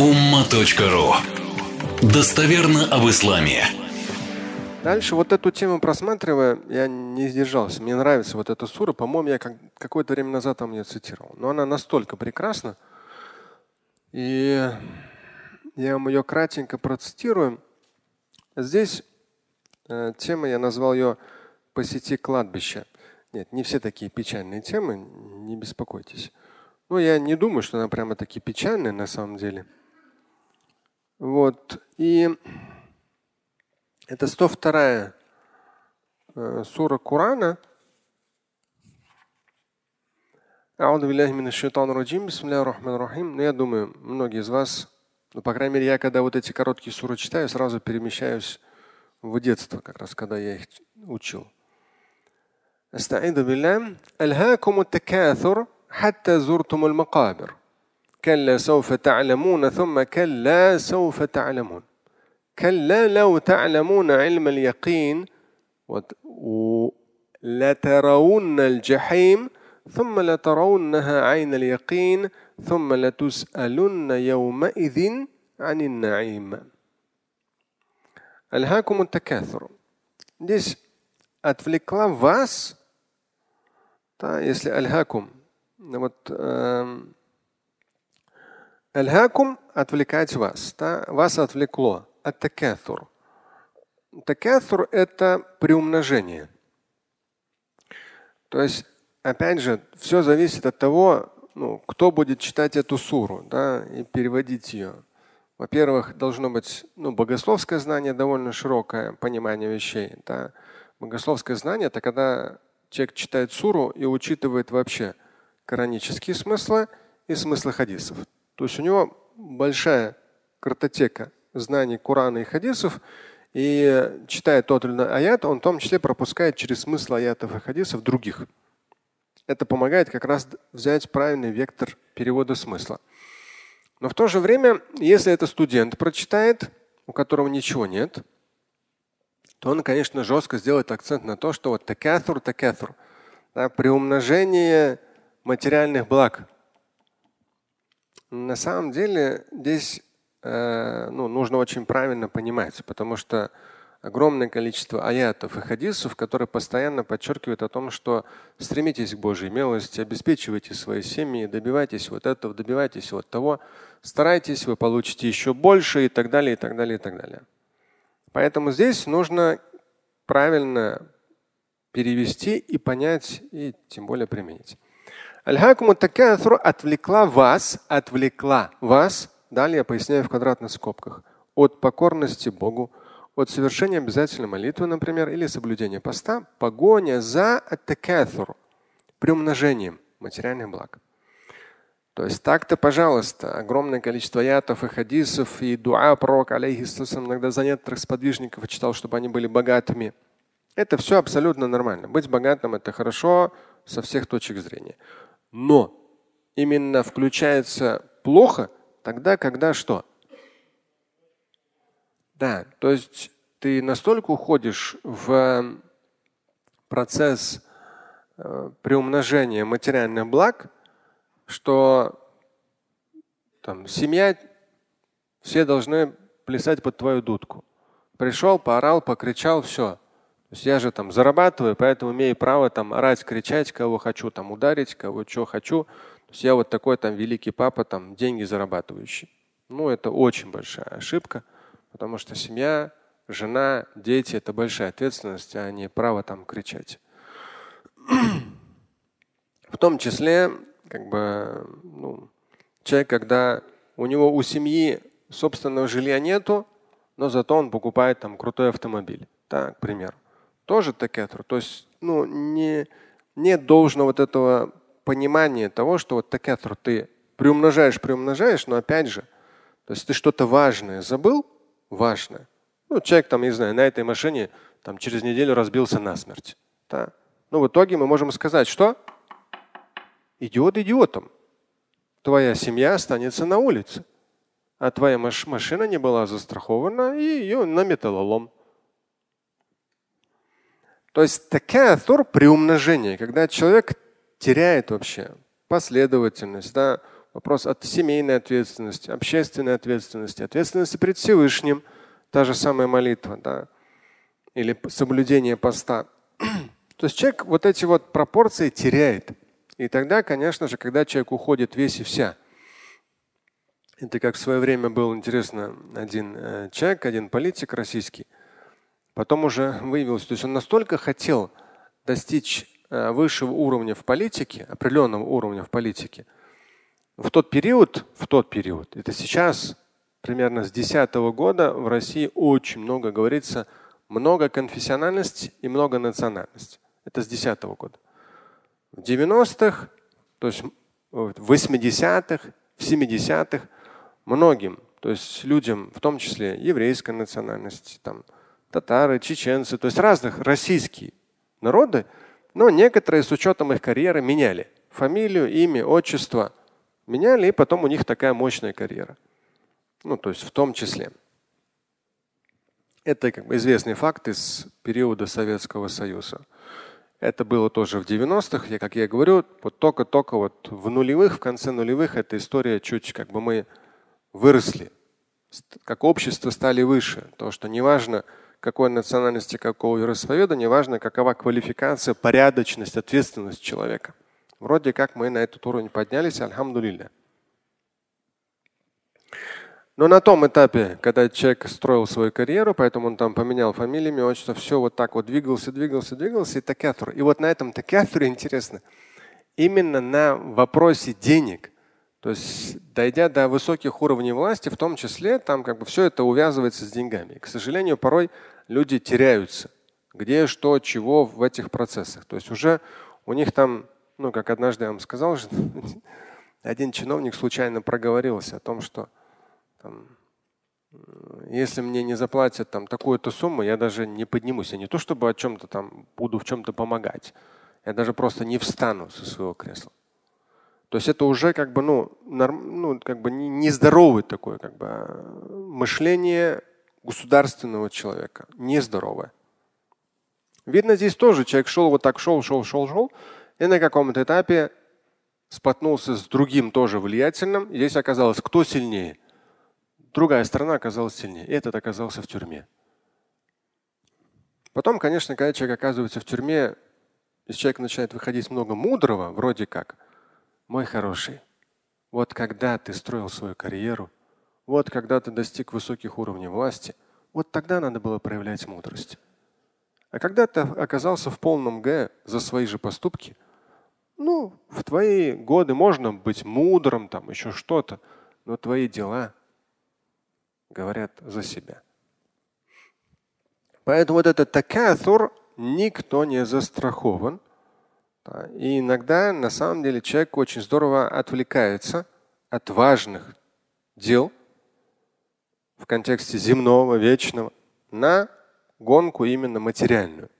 umma.ru Достоверно об исламе. Дальше вот эту тему просматривая, я не сдержался. Мне нравится вот эта сура. По-моему, я как, какое-то время назад там ее цитировал. Но она настолько прекрасна. И я вам ее кратенько процитирую. Здесь э, тема, я назвал ее «Посети кладбище». Нет, не все такие печальные темы, не беспокойтесь. Ну, я не думаю, что она прямо такие печальные на самом деле. Вот. И это 102 э, сура Корана. Ауду биллахи мин шайтан раджим, бисмиллахи рахман рахим. Но ну, я думаю, многие из вас, ну, по крайней мере, я когда вот эти короткие суры читаю, сразу перемещаюсь в детство, как раз когда я их учил. Астаиду билля. Альхакуму такаthur, хатта зуртумul макабир. كلا سوف تعلمون ثم كلا سوف تعلمون كلا لو تعلمون علم اليقين لترون الجحيم ثم لترونها عين اليقين ثم لتسألن يومئذ عن النعيم ألهاكم التكاثر Здесь отвлекла вас, да, если альхакум, вот э, альхакум отвлекать вас, да, вас отвлекло от такаthур. Такаthур – это приумножение. То есть, опять же, все зависит от того, ну, кто будет читать эту суру да, и переводить ее. Во-первых, должно быть ну, богословское знание, довольно широкое понимание вещей. Да. Богословское знание – это когда человек читает суру и учитывает вообще коранические смыслы и смыслы хадисов. То есть у него большая картотека знаний Корана и хадисов, и читая тот или иной аят, он в том числе пропускает через смысл аятов и хадисов других. Это помогает как раз взять правильный вектор перевода смысла. Но в то же время, если это студент прочитает, у которого ничего нет, то он, конечно, жестко сделает акцент на то, что вот такаthur, такаthur, да, приумножение материальных благ. На самом деле здесь э, ну, нужно очень правильно понимать, потому что огромное количество аятов и хадисов, которые постоянно подчеркивают о том, что стремитесь к Божьей милости, обеспечивайте свои семьи, добивайтесь вот этого, добивайтесь вот того, старайтесь, вы получите еще больше и так далее, и так далее, и так далее. Поэтому здесь нужно правильно перевести и понять, и тем более применить. Аль-Хакуму отвлекла вас, отвлекла вас, далее я поясняю в квадратных скобках, от покорности Богу, от совершения обязательной молитвы, например, или соблюдения поста, погоня за аттакаthur, приумножением материальных благ. То есть так-то, пожалуйста, огромное количество аятов и хадисов и дуа пророка, алейхиссалам, иногда за некоторых сподвижников читал, чтобы они были богатыми. Это все абсолютно нормально. Быть богатым – это хорошо со всех точек зрения. Но именно включается плохо тогда, когда что? Да, то есть ты настолько уходишь в процесс э, приумножения материальных благ, что там семья, все должны плясать под твою дудку. Пришел, поорал, покричал, все. То есть я же там зарабатываю, поэтому имею право там орать, кричать, кого хочу, там ударить, кого что хочу. То есть я вот такой там великий папа, там деньги зарабатывающий. Ну, это очень большая ошибка, потому что семья, жена, дети – это большая ответственность, а не право там кричать. В том числе как бы, ну, человек, когда у него у семьи собственного жилья нету, но зато он покупает там крутой автомобиль, так, к примеру. Тоже такетр. То есть ну, не, нет должного вот этого понимания того, что вот такетр ты приумножаешь, приумножаешь, но опять же, то есть ты что-то важное забыл, важное. Ну, человек там, не знаю, на этой машине там через неделю разбился насмерть. Да? Ну, в итоге мы можем сказать, что идиот идиотом. Твоя семья останется на улице, а твоя маш машина не была застрахована, и ее на металлолом. То есть такая тур при умножении, когда человек теряет вообще последовательность, да, вопрос от семейной ответственности, общественной ответственности, ответственности перед Всевышним, та же самая молитва, да, или соблюдение поста. То есть человек вот эти вот пропорции теряет. И тогда, конечно же, когда человек уходит весь и вся, это как в свое время был интересно один э, человек, один политик российский, потом уже выявилось, то есть он настолько хотел достичь э, высшего уровня в политике, определенного уровня в политике, в тот период, в тот период, это сейчас примерно с 2010 года в России очень много говорится много конфессиональности и много национальности. Это с 2010 года. В 90-х, то есть в 80-х, в 70-х многим, то есть людям, в том числе еврейской национальности, там, татары, чеченцы, то есть разных российские народы, но некоторые с учетом их карьеры меняли фамилию, имя, отчество, меняли, и потом у них такая мощная карьера. Ну, то есть в том числе. Это как бы известный факт из периода Советского Союза. Это было тоже в 90-х. Я, как я говорю, вот только-только вот в нулевых, в конце нулевых эта история чуть как бы мы выросли, как общество стали выше. То, что неважно, какой национальности, какого вероисповедания, неважно, какова квалификация, порядочность, ответственность человека. Вроде как мы на этот уровень поднялись, альхамдулилля. Но на том этапе, когда человек строил свою карьеру, поэтому он там поменял фамилию, имя, отчество, все вот так вот двигался, двигался, двигался, и такятур. И вот на этом такятуре интересно, именно на вопросе денег – то есть, дойдя до высоких уровней власти, в том числе, там как бы все это увязывается с деньгами. К сожалению, порой люди теряются. Где, что, чего в этих процессах. То есть уже у них там, ну, как однажды я вам сказал, один чиновник случайно проговорился о том, что там, если мне не заплатят там такую-то сумму, я даже не поднимусь. Я не то чтобы о чем-то там буду в чем-то помогать. Я даже просто не встану со своего кресла. То есть это уже как бы, ну, норм, ну как бы нездоровое такое как бы, а, мышление государственного человека. Нездоровое. Видно, здесь тоже человек шел вот так, шел, шел, шел, шел, и на каком-то этапе споткнулся с другим тоже влиятельным. здесь оказалось, кто сильнее. Другая сторона оказалась сильнее. И этот оказался в тюрьме. Потом, конечно, когда человек оказывается в тюрьме, из человека начинает выходить много мудрого, вроде как – мой хороший, вот когда ты строил свою карьеру, вот когда ты достиг высоких уровней власти, вот тогда надо было проявлять мудрость. А когда ты оказался в полном Г за свои же поступки, ну, в твои годы можно быть мудрым, там еще что-то, но твои дела говорят за себя. Поэтому вот этот такатур никто не застрахован – и иногда на самом деле человек очень здорово отвлекается от важных дел в контексте земного, вечного, на гонку именно материальную.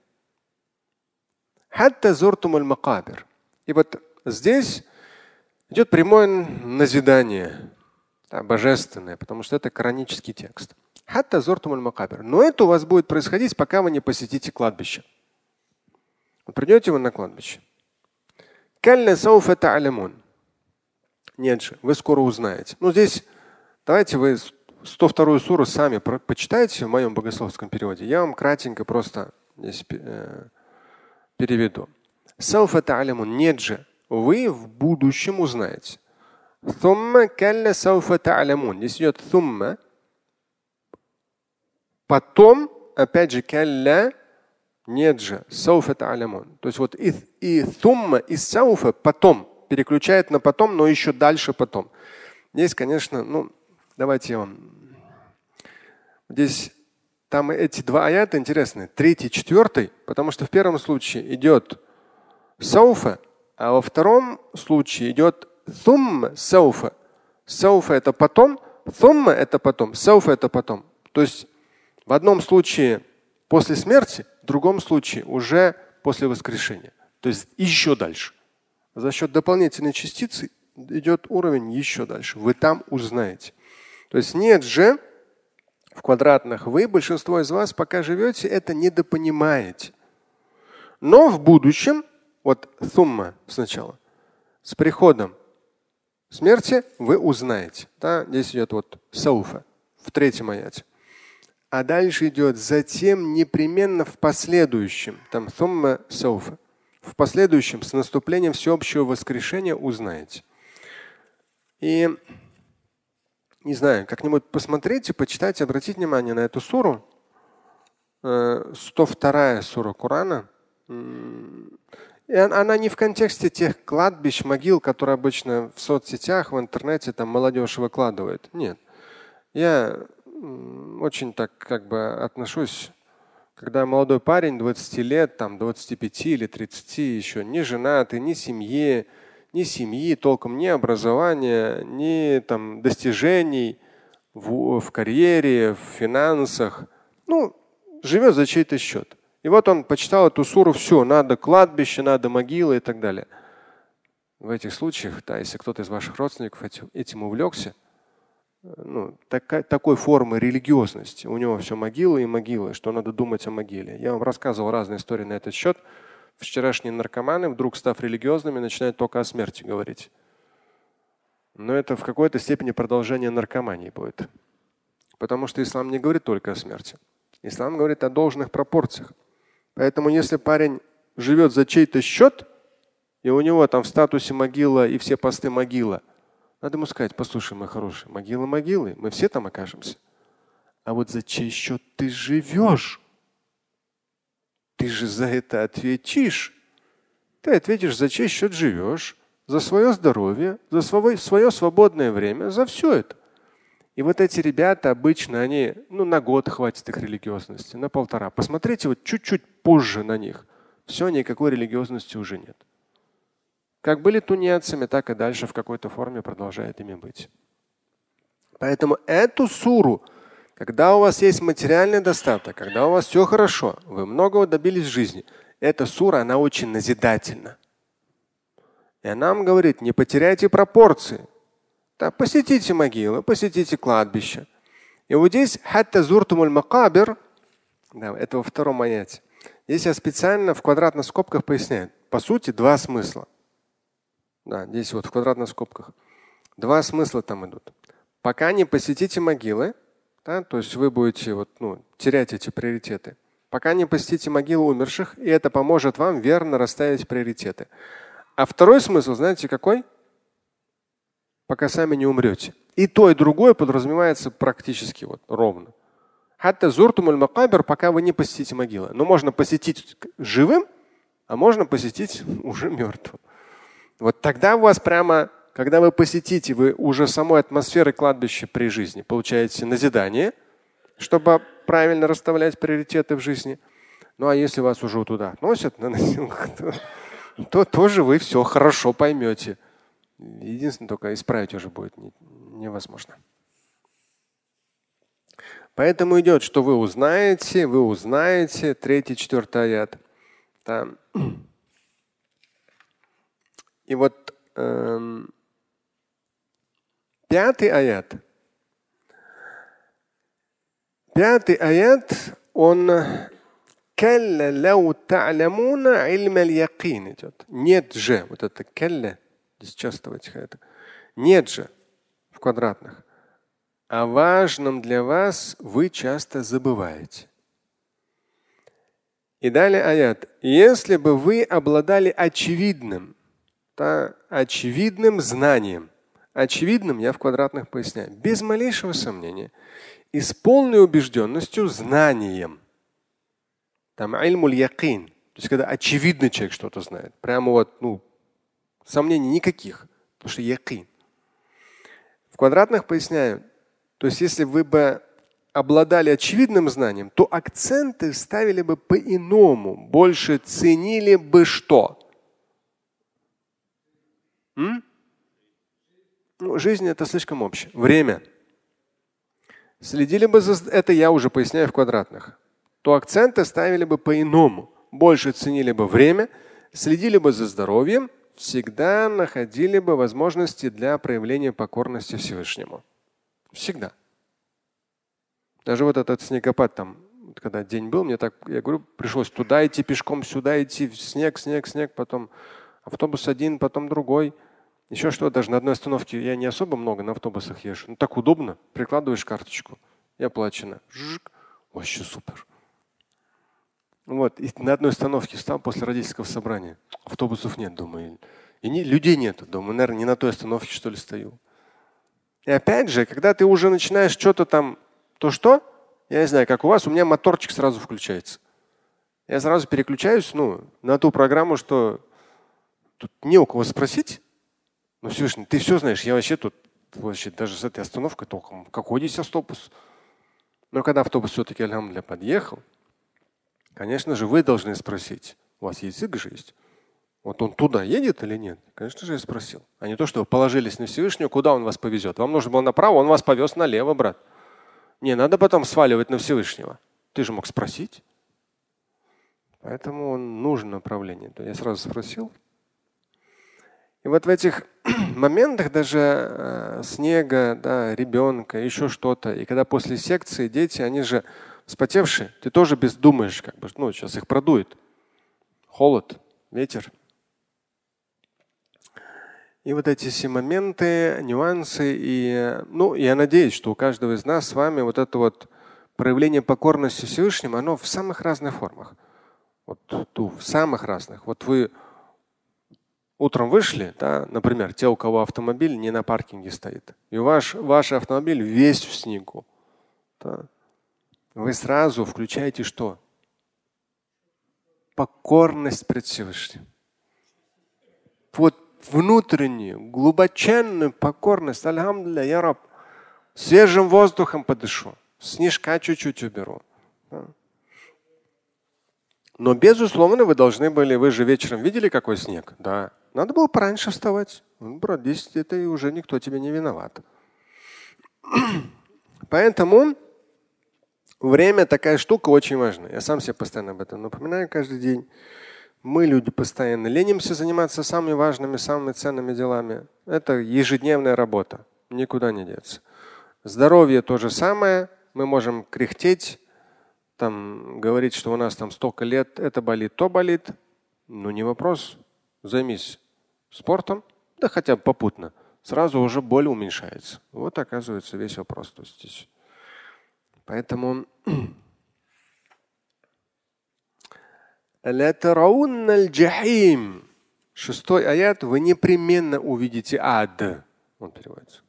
И вот здесь идет прямое назидание, да, божественное, потому что это коранический текст. Но это у вас будет происходить, пока вы не посетите кладбище. Вы придете вы на кладбище. Калля сауфа та'лямун. Нет же, вы скоро узнаете. Ну здесь давайте вы 102 суру сами почитайте в моем богословском переводе. Я вам кратенько просто здесь э, переведу. Сауфа та'лямун. Нет же, вы в будущем узнаете. Thumma калля сауфа та'лямун. Здесь идет thumma. Потом, опять же, калля нет же. Сауфа та'лямун. То есть вот и, и сумма, и сауфа потом переключает на потом, но еще дальше потом. Здесь, конечно, ну, давайте я вам. Здесь там эти два аята интересны. Третий, четвертый, потому что в первом случае идет сауфа, а во втором случае идет сумма сауфа. Сауфа это потом, сумма это потом, сауфа это потом. То есть в одном случае после смерти, в другом случае уже после воскрешения. То есть еще дальше. За счет дополнительной частицы идет уровень еще дальше. Вы там узнаете. То есть нет же в квадратных. Вы, большинство из вас, пока живете, это недопонимаете. Но в будущем, вот сумма сначала, с приходом смерти вы узнаете. Да? Здесь идет вот сауфа в третьем аяте. А дальше идет затем непременно в последующем. Там сумма сауфа. В последующем с наступлением всеобщего воскрешения узнаете. И не знаю, как-нибудь посмотрите, почитайте, обратите внимание на эту суру. 102 э, сура Корана. И она не в контексте тех кладбищ, могил, которые обычно в соцсетях, в интернете там молодежь выкладывает. Нет. Я очень так как бы отношусь, когда молодой парень 20 лет, там 25 или 30, еще не женатый, ни семьи, ни семьи, толком ни образования, ни там достижений в, в карьере, в финансах. Ну, живет за чей-то счет. И вот он почитал эту суру, все, надо кладбище, надо могилы и так далее. В этих случаях, да, если кто-то из ваших родственников этим увлекся, ну, такая, такой формы религиозности. У него все могилы и могилы, что надо думать о могиле. Я вам рассказывал разные истории на этот счет. Вчерашние наркоманы, вдруг став религиозными, начинают только о смерти говорить. Но это в какой-то степени продолжение наркомании будет. Потому что ислам не говорит только о смерти. Ислам говорит о должных пропорциях. Поэтому если парень живет за чей-то счет, и у него там в статусе могила и все посты могила, надо ему сказать, послушай, мой хороший, могила могилы, мы все там окажемся. А вот за чей счет ты живешь? Ты же за это ответишь. Ты ответишь, за чей счет живешь, за свое здоровье, за свое, свое свободное время, за все это. И вот эти ребята обычно, они, ну, на год хватит их религиозности, на полтора. Посмотрите вот чуть-чуть позже на них. Все, никакой религиозности уже нет. Как были тунеядцами, так и дальше в какой-то форме продолжает ими быть. Поэтому эту суру, когда у вас есть материальный достаток, когда у вас все хорошо, вы многого добились в жизни, эта сура, она очень назидательна. И она нам говорит, не потеряйте пропорции. Да, посетите могилы, посетите кладбище. И вот здесь хатта зуртумуль макабир, да, это во втором аяте. Здесь я специально в квадратных скобках поясняю. По сути, два смысла. Да, здесь вот в квадратных скобках. Два смысла там идут. Пока не посетите могилы, да, то есть вы будете вот, ну, терять эти приоритеты. Пока не посетите могилы умерших, и это поможет вам верно расставить приоритеты. А второй смысл, знаете, какой? Пока сами не умрете. И то, и другое подразумевается практически вот ровно. Хатта зуртумуль макабер, пока вы не посетите могилы. Но можно посетить живым, а можно посетить уже мертвым. Вот тогда у вас прямо, когда вы посетите, вы уже самой атмосферы кладбища при жизни получаете назидание, чтобы правильно расставлять приоритеты в жизни. Ну а если вас уже туда относят на носилках, то, то тоже вы все хорошо поймете. Единственное, только исправить уже будет невозможно. Поэтому идет, что вы узнаете, вы узнаете, третий, четвертый аят. Там и вот эм, пятый аят. Пятый аят, он идет. Нет же, вот это келля, здесь часто в этих аятах. Нет же в квадратных. О важном для вас вы часто забываете. И далее аят. Если бы вы обладали очевидным, да, очевидным знанием. Очевидным я в квадратных поясняю. Без малейшего сомнения. И с полной убежденностью знанием. Там ильмуль якин. То есть когда очевидно человек что-то знает. Прямо вот, ну, сомнений никаких. Потому что якин. В квадратных поясняю. То есть если вы бы обладали очевидным знанием, то акценты ставили бы по-иному, больше ценили бы что? М? Ну, жизнь это слишком общее. Время. Следили бы за это я уже поясняю в квадратных. То акценты ставили бы по-иному. Больше ценили бы время, следили бы за здоровьем, всегда находили бы возможности для проявления покорности Всевышнему. Всегда. Даже вот этот снегопад там, когда день был, мне так, я говорю, пришлось туда идти пешком, сюда идти, снег, снег, снег, потом автобус один, потом другой. Еще что, даже на одной остановке я не особо много на автобусах езжу. Ну так удобно. Прикладываешь карточку и оплачено. Жик. Вообще супер. Вот. И на одной остановке стал после родительского собрания. Автобусов нет, думаю. И не, людей нет. Думаю, наверное, не на той остановке, что ли, стою. И опять же, когда ты уже начинаешь что-то там, то что? Я не знаю, как у вас, у меня моторчик сразу включается. Я сразу переключаюсь ну, на ту программу, что тут не у кого спросить. Ну, Всевышний, ты все знаешь, я вообще тут вообще даже с этой остановкой толком. Какой здесь автобус? Но когда автобус все-таки для подъехал, конечно же, вы должны спросить. У вас язык же есть. Вот он туда едет или нет? Конечно же, я спросил. А не то, что вы положились на Всевышнего, куда он вас повезет. Вам нужно было направо, он вас повез налево, брат. Не надо потом сваливать на Всевышнего. Ты же мог спросить. Поэтому он нужно направление. Я сразу спросил. И вот в этих моментах даже э, снега, да, ребенка, еще что-то, и когда после секции дети, они же спотевшие, ты тоже без думаешь, как бы, ну, сейчас их продует. Холод, ветер. И вот эти все моменты, нюансы. И, ну, я надеюсь, что у каждого из нас с вами вот это вот проявление покорности Всевышнему, оно в самых разных формах. Вот в самых разных. Вот вы утром вышли, да, например, те, у кого автомобиль не на паркинге стоит, и ваш, ваш автомобиль весь в снегу. Да, вы сразу включаете что? Покорность пред Всевышним. Вот внутреннюю, глубоченную покорность. Альхамдулля, я раб. Свежим воздухом подышу. Снежка чуть-чуть уберу. Но безусловно вы должны были, вы же вечером видели какой снег? Да. Надо было пораньше вставать. Ну, брат, 10 это и уже никто тебе не виноват. Поэтому время такая штука очень важная. Я сам себе постоянно об этом напоминаю каждый день. Мы, люди, постоянно ленимся заниматься самыми важными, самыми ценными делами. Это ежедневная работа. Никуда не деться. Здоровье то же самое. Мы можем кряхтеть, там, говорить, что у нас там столько лет, это болит, то болит. Ну, не вопрос. Займись спортом, да хотя бы попутно. Сразу уже боль уменьшается. Вот оказывается весь вопрос. То здесь. Поэтому Шестой аят вы непременно увидите ад. Он переводится.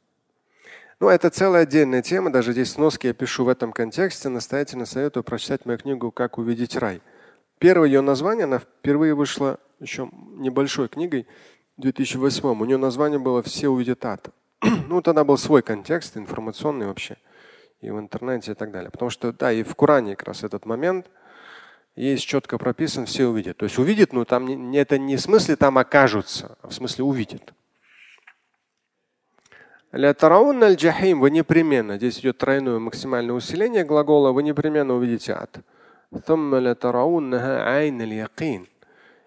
Ну, это целая отдельная тема. Даже здесь сноски я пишу в этом контексте. Настоятельно советую прочитать мою книгу «Как увидеть рай». Первое ее название, она впервые вышла еще небольшой книгой, в 2008. У нее название было «Все увидят ад». ну, тогда был свой контекст, информационный вообще, и в интернете и так далее. Потому что, да, и в Коране как раз этот момент – есть четко прописан, все увидят. То есть увидят, но там не, это не в смысле там окажутся, а в смысле увидят. Вы непременно, здесь идет тройное максимальное усиление глагола, вы непременно увидите ад.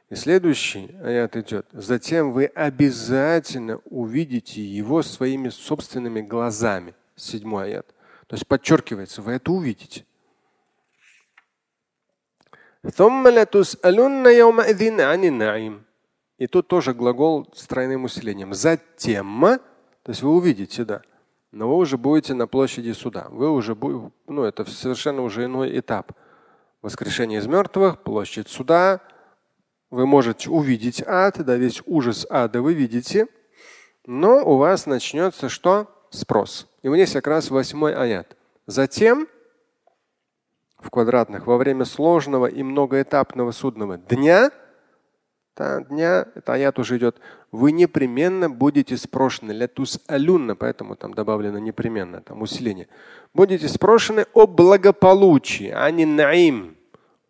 И следующий аят идет. Затем вы обязательно увидите его своими собственными глазами. Седьмой аят. То есть подчеркивается, вы это увидите. И тут тоже глагол с тройным усилением. Затем, то есть вы увидите, да, но вы уже будете на площади суда. Вы уже будете, ну это совершенно уже иной этап. Воскрешение из мертвых, площадь суда. Вы можете увидеть ад, да, весь ужас ада вы видите, но у вас начнется что? Спрос. И здесь как раз восьмой аят. Затем в квадратных во время сложного и многоэтапного судного дня, дня, это аят уже идет, вы непременно будете спрошены. Лятус алюнна, поэтому там добавлено непременно, там усиление. Будете спрошены о благополучии, а не наим.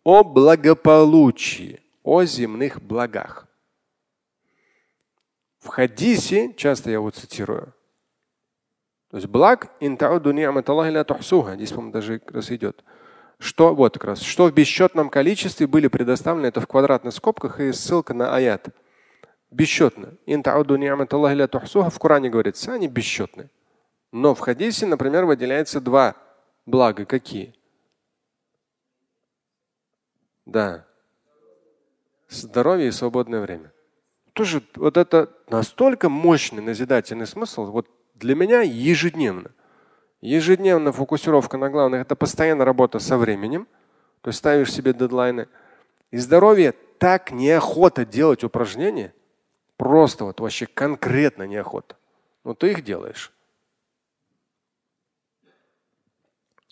О благополучии, о земных благах. В хадисе, часто я его цитирую, то есть благ, здесь, по-моему, даже раз идет что, вот как раз, что в бесчетном количестве были предоставлены, это в квадратных скобках и ссылка на аят. Бесчетно. В Коране говорится, они бесчетны. Но в хадисе, например, выделяется два блага. Какие? Да. Здоровье и свободное время. тоже вот это настолько мощный назидательный смысл. Вот для меня ежедневно. Ежедневно фокусировка на главных – это постоянная работа со временем. То есть ставишь себе дедлайны. И здоровье так неохота делать упражнения. Просто вот вообще конкретно неохота. Но ты их делаешь.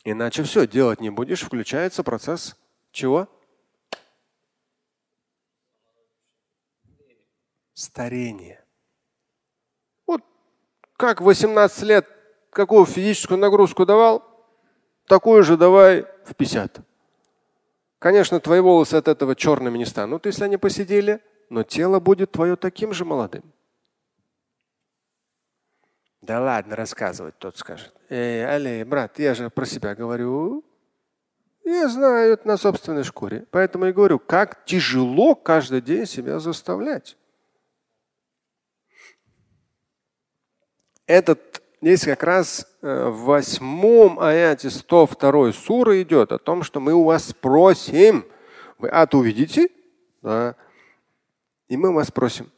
Иначе все, делать не будешь, включается процесс чего? Старение. Вот как 18 лет какую физическую нагрузку давал, такую же давай в 50. Конечно, твои волосы от этого черными не станут, если они посидели, но тело будет твое таким же молодым. Да ладно рассказывать, тот скажет. Эй, Али, брат, я же про себя говорю. Я знаю это на собственной шкуре. Поэтому и говорю, как тяжело каждый день себя заставлять. Этот здесь как раз э, в восьмом аяте 102 суры идет о том, что мы у вас просим. Вы ад увидите, да, и мы вас просим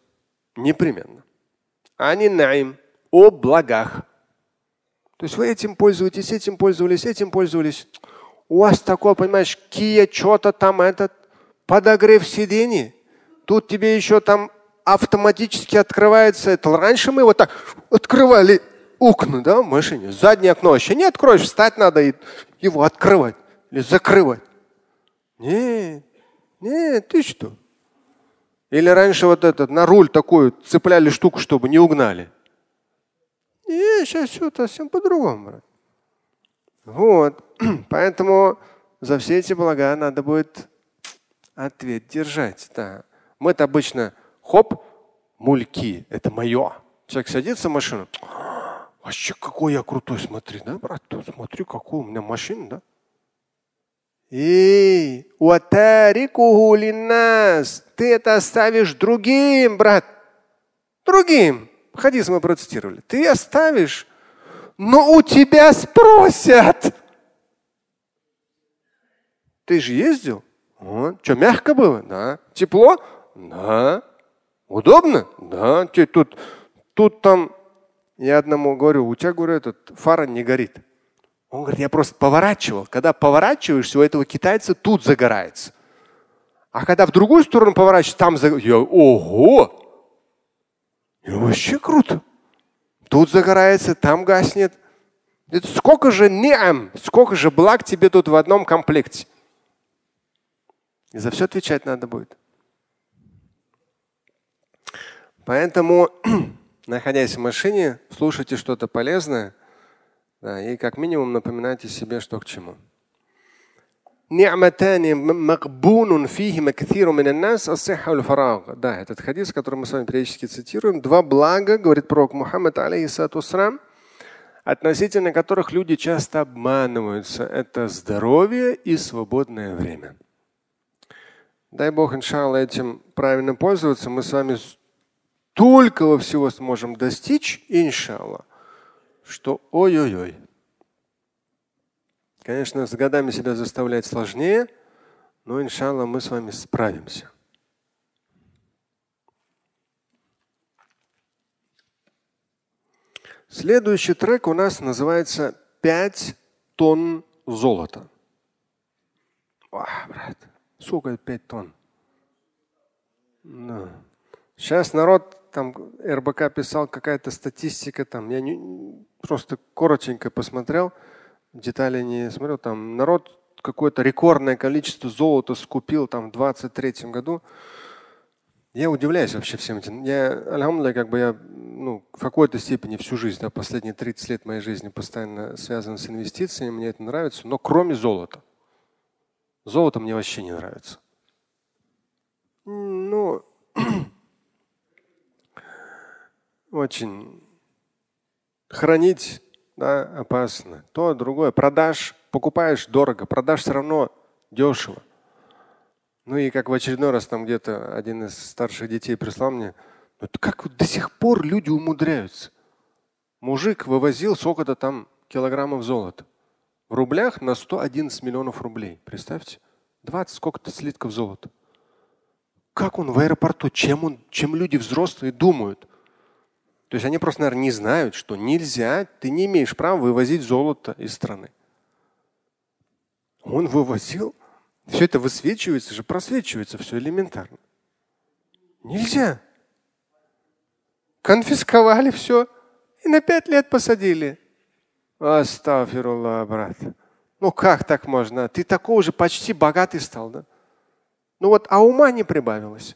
непременно. Ани наим о благах. То есть вы этим пользуетесь, этим пользовались, этим пользовались. У вас такое, понимаешь, Kia, что-то там этот, подогрев сидений. Тут тебе еще там автоматически открывается это. Раньше мы вот так открывали окна, да, в машине. Заднее окно вообще не откроешь, встать надо и его открывать или закрывать. Нет, нет, ты что? Или раньше вот этот на руль такую цепляли штуку, чтобы не угнали. Не, сейчас все совсем по-другому. Вот. Поэтому за все эти блага надо будет ответ держать. Да. Мы-то обычно хоп, мульки, это мое. Человек садится в машину. Вообще, какой я крутой, смотри, да, брат? Смотри, какой у меня машина, да? Эй, ты это оставишь другим, брат. Другим. Хадис мы процитировали. Ты оставишь, но у тебя спросят. Ты же ездил? Вот. Что, мягко было? Да. Тепло? Да. Удобно? Да. Тут, тут там, я одному говорю, у тебя, говорю, этот фара не горит. Он говорит, я просто поворачивал. Когда поворачиваешься, у этого китайца тут загорается. А когда в другую сторону поворачиваешься, там загорается. Я, ого! И вообще круто. Тут загорается, там гаснет. Это сколько же неам, сколько же благ тебе тут в одном комплекте. И за все отвечать надо будет. Поэтому, находясь в машине, слушайте что-то полезное да, и как минимум напоминайте себе, что к чему. Да, этот хадис, который мы с вами периодически цитируем. Два блага, говорит пророк Мухаммад, алейхиссату относительно которых люди часто обманываются. Это здоровье и свободное время. Дай Бог, иншалла, этим правильно пользоваться. Мы с вами столько всего сможем достичь, иншалла, что ой-ой-ой. Конечно, с годами себя заставлять сложнее, но, иншалла, мы с вами справимся. Следующий трек у нас называется «Пять тонн золота». Ах, брат, сколько пять тонн? Да. Сейчас народ, там РБК писал какая-то статистика, там я не, просто коротенько посмотрел – детали не смотрел. Там народ какое-то рекордное количество золота скупил там в 23 году. Я удивляюсь вообще всем этим. Я, альхамдулillah, как бы я ну, в какой-то степени всю жизнь, да, последние 30 лет моей жизни постоянно связан с инвестициями, мне это нравится, но кроме золота. Золото мне вообще не нравится. Ну, очень хранить да, опасно. То, другое. Продашь, покупаешь дорого, продашь все равно дешево. Ну и как в очередной раз там где-то один из старших детей прислал мне, ну как вот до сих пор люди умудряются. Мужик вывозил сколько-то там килограммов золота. В рублях на 111 миллионов рублей. Представьте. 20 сколько-то слитков золота. как он в аэропорту, чем, он, чем люди взрослые думают. То есть они просто, наверное, не знают, что нельзя, ты не имеешь права вывозить золото из страны. Он вывозил, все это высвечивается же, просвечивается все элементарно. Нельзя. Конфисковали все и на пять лет посадили. Астафирулла, брат. Ну как так можно? Ты такой уже почти богатый стал, да? Ну вот, а ума не прибавилось.